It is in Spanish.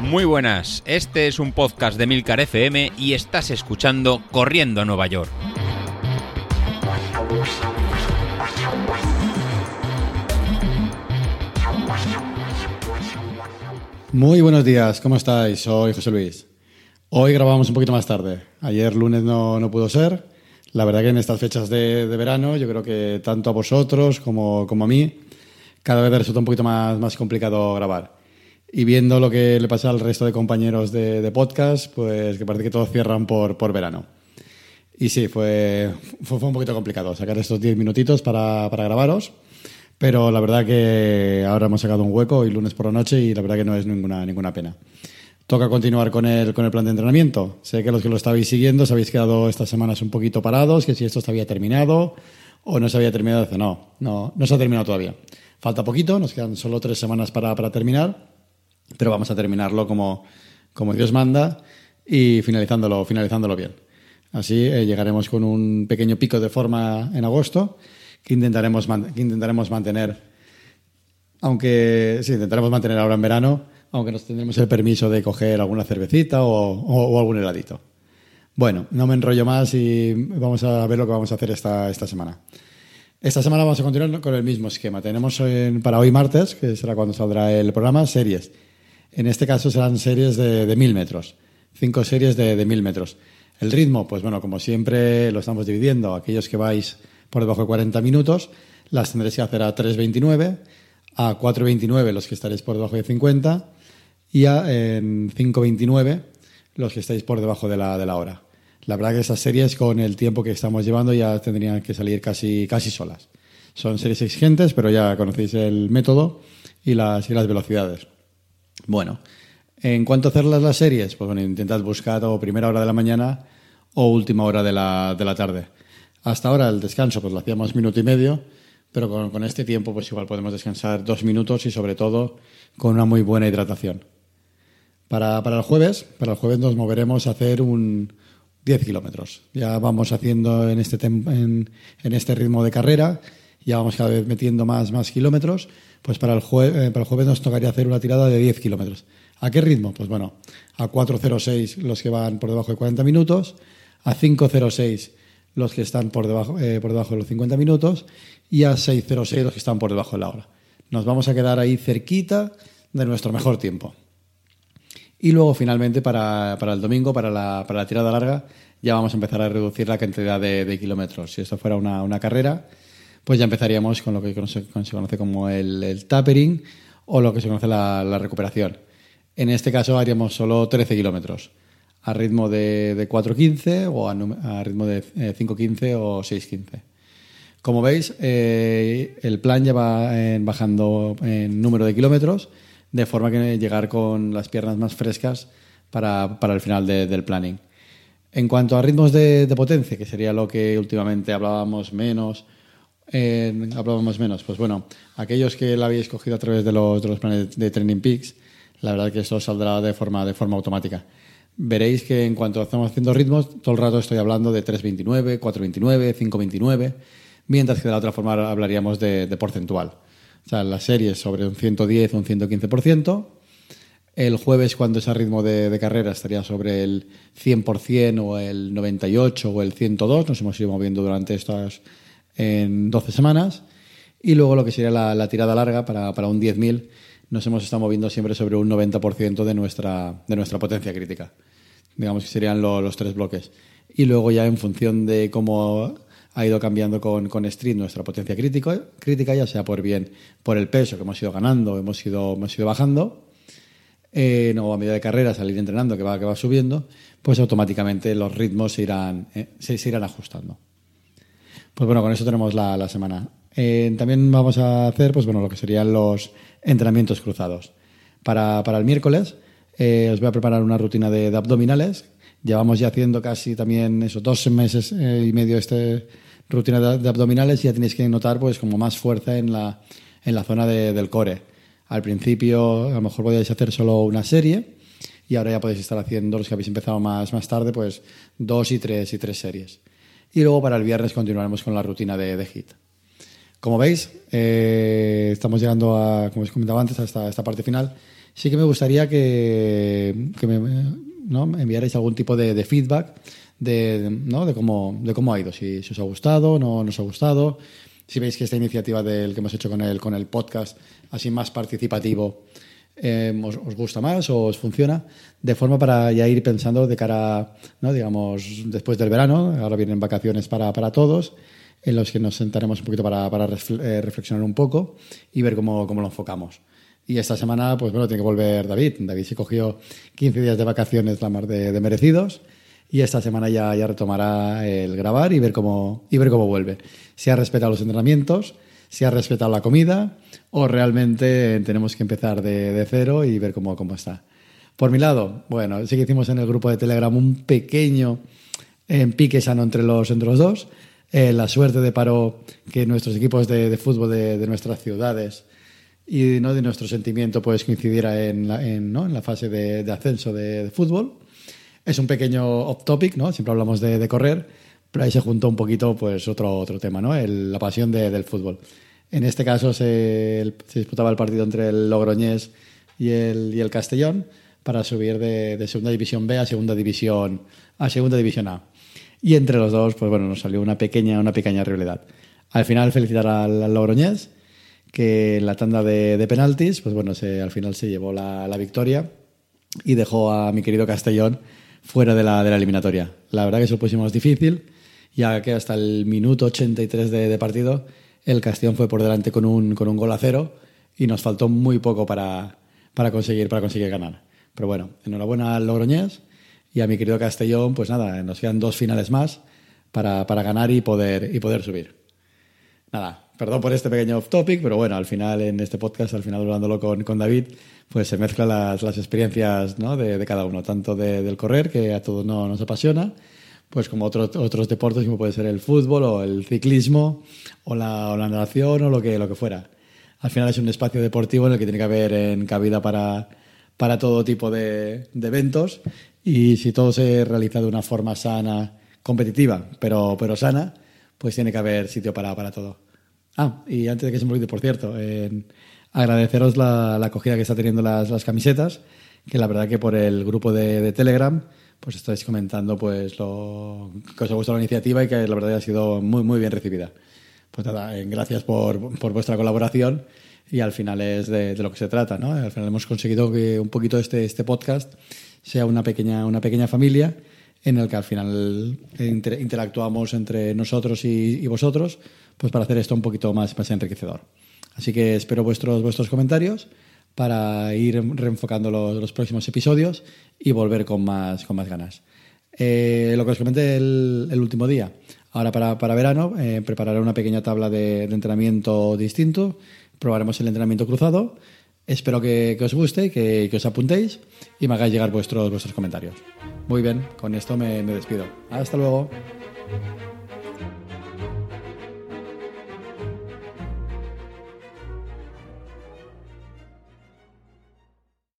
Muy buenas, este es un podcast de Milcar FM y estás escuchando Corriendo a Nueva York. Muy buenos días, ¿cómo estáis? Soy José Luis. Hoy grabamos un poquito más tarde. Ayer lunes no, no pudo ser. La verdad que en estas fechas de, de verano yo creo que tanto a vosotros como, como, a mí cada vez resulta un poquito más, más complicado grabar. Y viendo lo que le pasa al resto de compañeros de, de podcast, pues que parece que todos cierran por, por verano. Y sí, fue, fue, fue, un poquito complicado sacar estos 10 minutitos para, para grabaros. Pero la verdad que ahora hemos sacado un hueco y lunes por la noche y la verdad que no es ninguna, ninguna pena. Toca continuar con el, con el plan de entrenamiento. Sé que los que lo estabais siguiendo os habéis quedado estas semanas un poquito parados, que si esto se había terminado o no se había terminado. No, no, no se ha terminado todavía. Falta poquito, nos quedan solo tres semanas para, para terminar, pero vamos a terminarlo como, como Dios manda y finalizándolo, finalizándolo bien. Así eh, llegaremos con un pequeño pico de forma en agosto que intentaremos, que intentaremos mantener, aunque sí, intentaremos mantener ahora en verano, aunque nos tendremos el permiso de coger alguna cervecita o, o, o, algún heladito. Bueno, no me enrollo más y vamos a ver lo que vamos a hacer esta, esta semana. Esta semana vamos a continuar con el mismo esquema. Tenemos en, para hoy martes, que será cuando saldrá el programa, series. En este caso serán series de, de mil metros. Cinco series de, de mil metros. El ritmo, pues bueno, como siempre lo estamos dividiendo. Aquellos que vais por debajo de 40 minutos, las tendréis que hacer a 3.29, a 4.29 los que estaréis por debajo de 50 y a en 5.29 los que estáis por debajo de la, de la hora. La verdad que esas series con el tiempo que estamos llevando ya tendrían que salir casi, casi solas. Son series exigentes, pero ya conocéis el método y las, y las velocidades. Bueno, en cuanto a hacerlas las series, pues bueno, intentad buscar o primera hora de la mañana o última hora de la, de la tarde. Hasta ahora el descanso pues lo hacíamos minuto y medio, pero con, con, este tiempo pues igual podemos descansar dos minutos y sobre todo con una muy buena hidratación. Para, para el jueves, para el jueves nos moveremos a hacer un 10 kilómetros. Ya vamos haciendo en este, en, en, este ritmo de carrera, ya vamos cada vez metiendo más, más kilómetros, pues para el, jue, eh, para el jueves nos tocaría hacer una tirada de 10 kilómetros. ¿A qué ritmo? Pues bueno, a 4.06 los que van por debajo de 40 minutos, a 5.06 los que están por debajo, eh, por debajo de los 50 minutos y a 6.06 los que están por debajo de la hora. Nos vamos a quedar ahí cerquita de nuestro mejor tiempo. Y luego finalmente para, para el domingo, para la, para la, tirada larga, ya vamos a empezar a reducir la cantidad de, kilómetros. Si esto fuera una, una, carrera, pues ya empezaríamos con lo que se conoce como el, el tapering o lo que se conoce la, recuperación. En este caso haríamos solo 13 kilómetros a ritmo de, de 4.15 o a, ritmo de eh, 5.15 o 6.15. Como veis, eh, el plan ya va eh, bajando en número de kilómetros, de forma que llegar con las piernas más frescas para, para el final de, del planning. En cuanto a ritmos de, potencia, que sería lo que últimamente hablábamos menos, hablábamos menos, pues bueno, aquellos que la habéis cogido a través de los, de los planes de Training Peaks, la verdad que esto saldrá de forma, de forma automática veréis que en cuanto estamos haciendo ritmos, todo el rato estoy hablando de 3.29, 4.29, 5.29, mientras que de la otra forma hablaríamos de porcentual. O sea, las series sobre un 110 o un 115%. El jueves, cuando es a ritmo de, de, carrera, estaría sobre el 100% o el 98 o el 102. Nos hemos ido moviendo durante estas en 12 semanas. Y luego lo que sería la, tirada larga para, para un 10.000 nos hemos estado moviendo siempre sobre un 90% de nuestra, de nuestra potencia crítica. Digamos que serían lo, los tres bloques. Y luego ya en función de cómo ha ido cambiando con, con Street nuestra potencia crítico, crítica, ya sea por bien por el peso que hemos ido ganando, hemos ido, hemos ido bajando, eh, no, a medida de carrera, salir entrenando, que va, que va subiendo, pues automáticamente los ritmos se irán, eh, se, irán ajustando. Pues bueno, con eso tenemos la, la semana. Eh, también vamos a hacer, pues bueno, lo que serían los entrenamientos cruzados. Para, para el miércoles eh, os voy a preparar una rutina de, de, abdominales. Llevamos ya haciendo casi también eso, dos meses y medio este rutina de, de, abdominales ya tenéis que notar pues como más fuerza en la, en la zona de, del core. Al principio a lo mejor podíais hacer solo una serie y ahora ya podéis estar haciendo los que habéis empezado más, más tarde, pues dos y tres y tres series. Y luego para el viernes continuaremos con la rutina de, de HIT. como veis, eh, estamos llegando a, como os comentaba antes, a esta, esta parte final. Sí que me gustaría que, que me ¿no? enviarais algún tipo de, de feedback de, ¿no? de, cómo, de cómo ha ido, si, si os ha gustado, no nos ha gustado, si veis que esta iniciativa del que hemos hecho con el, con el podcast, así más participativo, eh, os, os, gusta más o os funciona, de forma para ya ir pensando de cara, ¿no? digamos, después del verano, ahora vienen vacaciones para, para todos, en los que nos sentaremos un poquito para, para eh, reflexionar un poco y ver cómo, cómo lo enfocamos. Y esta semana, pues bueno, tiene que volver David. David se cogió 15 días de vacaciones, la más de, de merecidos. Y esta semana ya, ya retomará el grabar y ver cómo, y ver cómo vuelve. Si ha respetado los entrenamientos, si ha respetado la comida o realmente tenemos que empezar de, de cero y ver cómo, cómo está. Por mi lado, bueno, sí que hicimos en el grupo de Telegram un pequeño eh, pique sano entre los, entre los dos. Eh, la suerte deparó que nuestros equipos de, fútbol de, nuestras ciudades y ¿no? de nuestro sentimiento pues coincidiera en la, en, ¿no? en la fase de, ascenso de, fútbol. Es un pequeño off topic, ¿no? Siempre hablamos de, correr, pero ahí se juntó un poquito pues otro, otro tema, ¿no? La pasión del fútbol. En este caso se, disputaba el partido entre el Logroñés y el, y el Castellón para subir de, segunda división B a segunda división a segunda división A. Y entre los dos, pues bueno, nos salió una pequeña, una pequeña rivalidad. Al final felicitar al, al Logroñés que en la tanda de, penaltis, pues bueno, se, al final se llevó la, victoria y dejó a mi querido Castellón fuera de la, de la eliminatoria. La verdad que se lo pusimos difícil, ya que hasta el minuto 83 de, de partido el Castellón fue por delante con un, con un gol a cero y nos faltó muy poco para, para, conseguir, para conseguir ganar. Pero bueno, enhorabuena al Logroñés y a mi querido Castellón, pues nada, nos quedan dos finales más para, para ganar y poder, y poder subir. Nada, perdón por este pequeño off topic, pero bueno, al final en este podcast, al final hablándolo con, con David, pues se mezclan las, experiencias de, cada uno, tanto de, del correr, que a todos no, nos apasiona, pues como otro, otros deportes, como puede ser el fútbol o el ciclismo o la, o natación o lo que, lo que fuera. Al final es un espacio deportivo en el que tiene que haber en cabida para, para todo tipo de, de eventos y si todo se realiza de una forma sana, competitiva, pero, pero sana, pues tiene que haber sitio para, para todo. Ah, y antes de que se me olvide, por cierto, eh, agradeceros la, la, acogida que está teniendo las, las, camisetas, que la verdad que por el grupo de, de, Telegram pues estáis comentando pues lo que os ha gustado la iniciativa y que la verdad ha sido muy muy bien recibida. Pues nada, eh, gracias por, por, vuestra colaboración y al final es de, de, lo que se trata, ¿no? Al final hemos conseguido que un poquito este, este podcast sea una pequeña, una pequeña familia en el que al final inter, interactuamos entre nosotros y, y vosotros pues para hacer esto un poquito más, más enriquecedor. Así que espero vuestros, vuestros comentarios para ir reenfocando los, los próximos episodios y volver con más, con más ganas. Eh, lo que os comenté el, el, último día, ahora para, para verano, eh, prepararé una pequeña tabla de, de, entrenamiento distinto, probaremos el entrenamiento cruzado. Espero que, que os guste, que, que, os apuntéis y me hagáis llegar vuestros, vuestros comentarios. Muy bien, con esto me, me despido. Hasta luego.